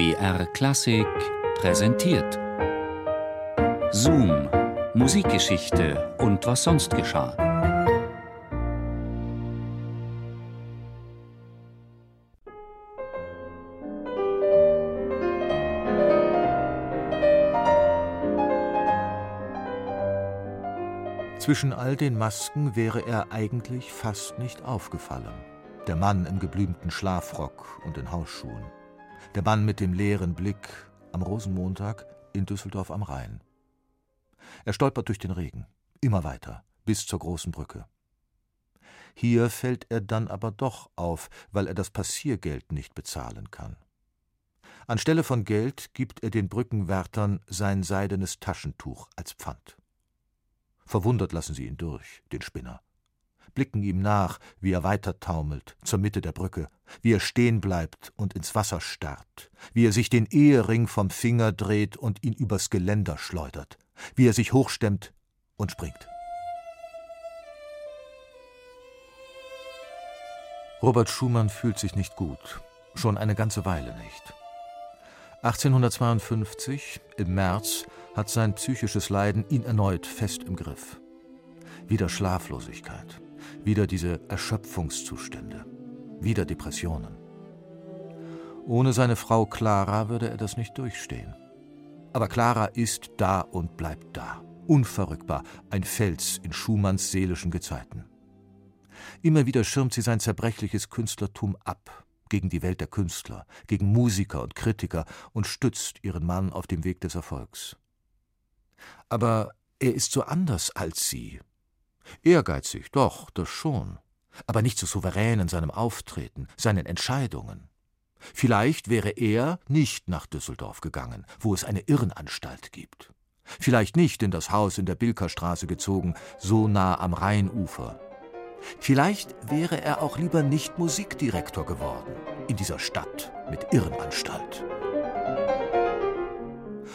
BR Klassik präsentiert. Zoom, Musikgeschichte und was sonst geschah. Zwischen all den Masken wäre er eigentlich fast nicht aufgefallen. Der Mann im geblümten Schlafrock und in Hausschuhen. Der Mann mit dem leeren Blick am Rosenmontag in Düsseldorf am Rhein. Er stolpert durch den Regen, immer weiter, bis zur großen Brücke. Hier fällt er dann aber doch auf, weil er das Passiergeld nicht bezahlen kann. Anstelle von Geld gibt er den Brückenwärtern sein seidenes Taschentuch als Pfand. Verwundert lassen sie ihn durch, den Spinner blicken ihm nach, wie er weiter taumelt, zur Mitte der Brücke, wie er stehen bleibt und ins Wasser starrt, wie er sich den Ehering vom Finger dreht und ihn übers Geländer schleudert, wie er sich hochstemmt und springt. Robert Schumann fühlt sich nicht gut, schon eine ganze Weile nicht. 1852, im März, hat sein psychisches Leiden ihn erneut fest im Griff. Wieder Schlaflosigkeit, wieder diese Erschöpfungszustände, wieder Depressionen. Ohne seine Frau Clara würde er das nicht durchstehen. Aber Clara ist da und bleibt da, unverrückbar, ein Fels in Schumanns seelischen Gezeiten. Immer wieder schirmt sie sein zerbrechliches Künstlertum ab, gegen die Welt der Künstler, gegen Musiker und Kritiker und stützt ihren Mann auf dem Weg des Erfolgs. Aber er ist so anders als sie, Ehrgeizig, doch, das schon, aber nicht so souverän in seinem Auftreten, seinen Entscheidungen. Vielleicht wäre er nicht nach Düsseldorf gegangen, wo es eine Irrenanstalt gibt. Vielleicht nicht in das Haus in der Bilkerstraße gezogen, so nah am Rheinufer. Vielleicht wäre er auch lieber nicht Musikdirektor geworden, in dieser Stadt mit Irrenanstalt.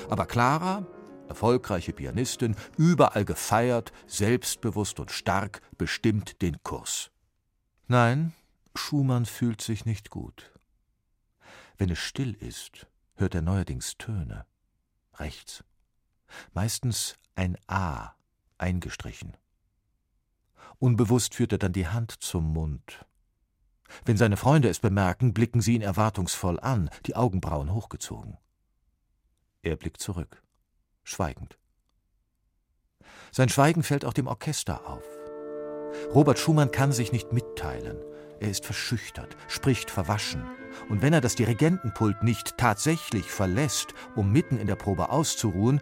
Aber Clara erfolgreiche Pianistin, überall gefeiert, selbstbewusst und stark, bestimmt den Kurs. Nein, Schumann fühlt sich nicht gut. Wenn es still ist, hört er neuerdings Töne. Rechts. Meistens ein A eingestrichen. Unbewusst führt er dann die Hand zum Mund. Wenn seine Freunde es bemerken, blicken sie ihn erwartungsvoll an, die Augenbrauen hochgezogen. Er blickt zurück schweigend. Sein Schweigen fällt auch dem Orchester auf. Robert Schumann kann sich nicht mitteilen. Er ist verschüchtert, spricht verwaschen. Und wenn er das Dirigentenpult nicht tatsächlich verlässt, um mitten in der Probe auszuruhen,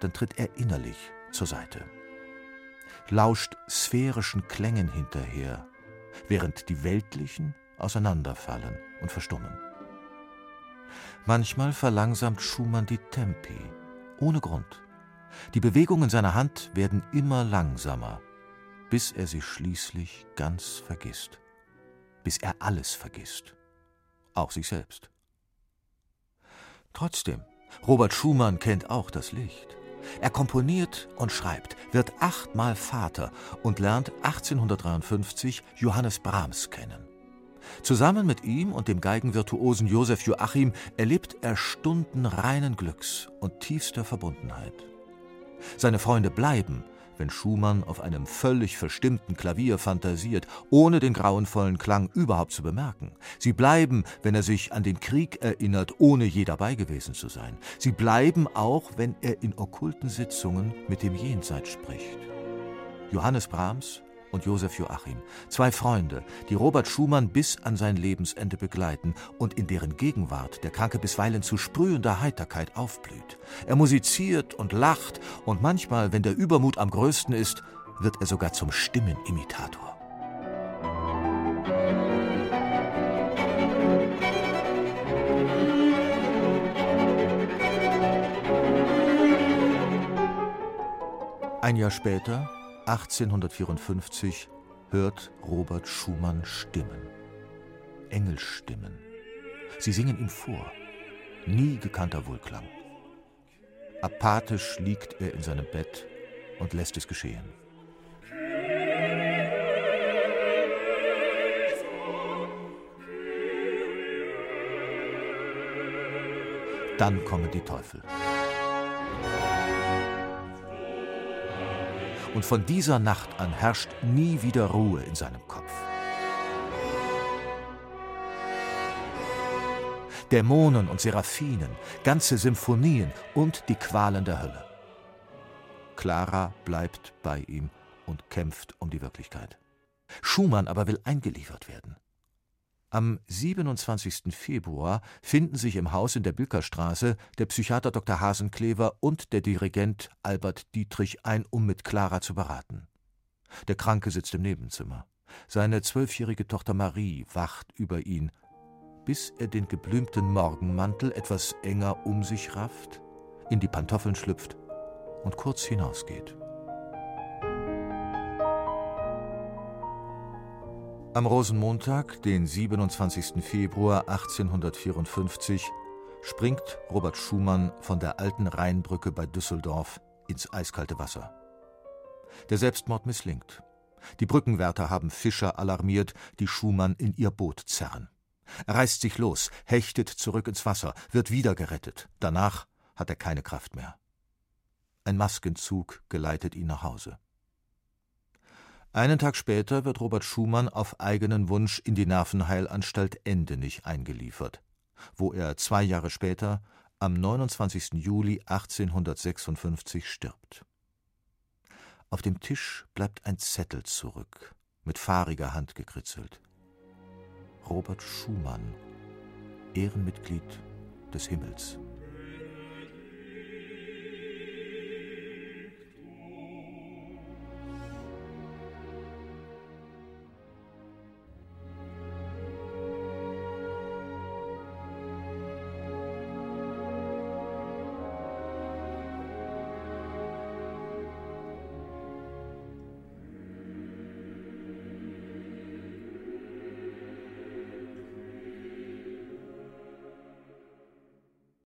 dann tritt er innerlich zur Seite. Lauscht sphärischen Klängen hinterher, während die weltlichen auseinanderfallen und verstummen. Manchmal verlangsamt Schumann die Tempi, ohne Grund. Die Bewegungen seiner Hand werden immer langsamer, bis er sie schließlich ganz vergisst. Bis er alles vergisst. Auch sich selbst. Trotzdem, Robert Schumann kennt auch das Licht. Er komponiert und schreibt, wird achtmal Vater und lernt 1853 Johannes Brahms kennen. Zusammen mit ihm und dem Geigenvirtuosen Josef Joachim erlebt er Stunden reinen Glücks und tiefster Verbundenheit. Seine Freunde bleiben, wenn Schumann auf einem völlig verstimmten Klavier fantasiert, ohne den grauenvollen Klang überhaupt zu bemerken. Sie bleiben, wenn er sich an den Krieg erinnert, ohne je dabei gewesen zu sein. Sie bleiben auch, wenn er in okkulten Sitzungen mit dem Jenseits spricht. Johannes Brahms und Josef Joachim, zwei Freunde, die Robert Schumann bis an sein Lebensende begleiten und in deren Gegenwart der Kranke bisweilen zu sprühender Heiterkeit aufblüht. Er musiziert und lacht und manchmal, wenn der Übermut am größten ist, wird er sogar zum Stimmenimitator. Ein Jahr später 1854 hört Robert Schumann Stimmen. Engelsstimmen. Sie singen ihm vor. Nie gekannter Wohlklang. Apathisch liegt er in seinem Bett und lässt es geschehen. Dann kommen die Teufel. Und von dieser Nacht an herrscht nie wieder Ruhe in seinem Kopf. Dämonen und Seraphinen, ganze Symphonien und die Qualen der Hölle. Clara bleibt bei ihm und kämpft um die Wirklichkeit. Schumann aber will eingeliefert werden. Am 27. Februar finden sich im Haus in der Bilkerstraße der Psychiater Dr. Hasenklever und der Dirigent Albert Dietrich ein, um mit Clara zu beraten. Der Kranke sitzt im Nebenzimmer. Seine zwölfjährige Tochter Marie wacht über ihn, bis er den geblümten Morgenmantel etwas enger um sich rafft, in die Pantoffeln schlüpft und kurz hinausgeht. Am Rosenmontag, den 27. Februar 1854, springt Robert Schumann von der alten Rheinbrücke bei Düsseldorf ins eiskalte Wasser. Der Selbstmord misslingt. Die Brückenwärter haben Fischer alarmiert, die Schumann in ihr Boot zerren. Er reißt sich los, hechtet zurück ins Wasser, wird wieder gerettet. Danach hat er keine Kraft mehr. Ein Maskenzug geleitet ihn nach Hause. Einen Tag später wird Robert Schumann auf eigenen Wunsch in die Nervenheilanstalt Endenich eingeliefert, wo er zwei Jahre später, am 29. Juli 1856, stirbt. Auf dem Tisch bleibt ein Zettel zurück, mit fahriger Hand gekritzelt. Robert Schumann, Ehrenmitglied des Himmels.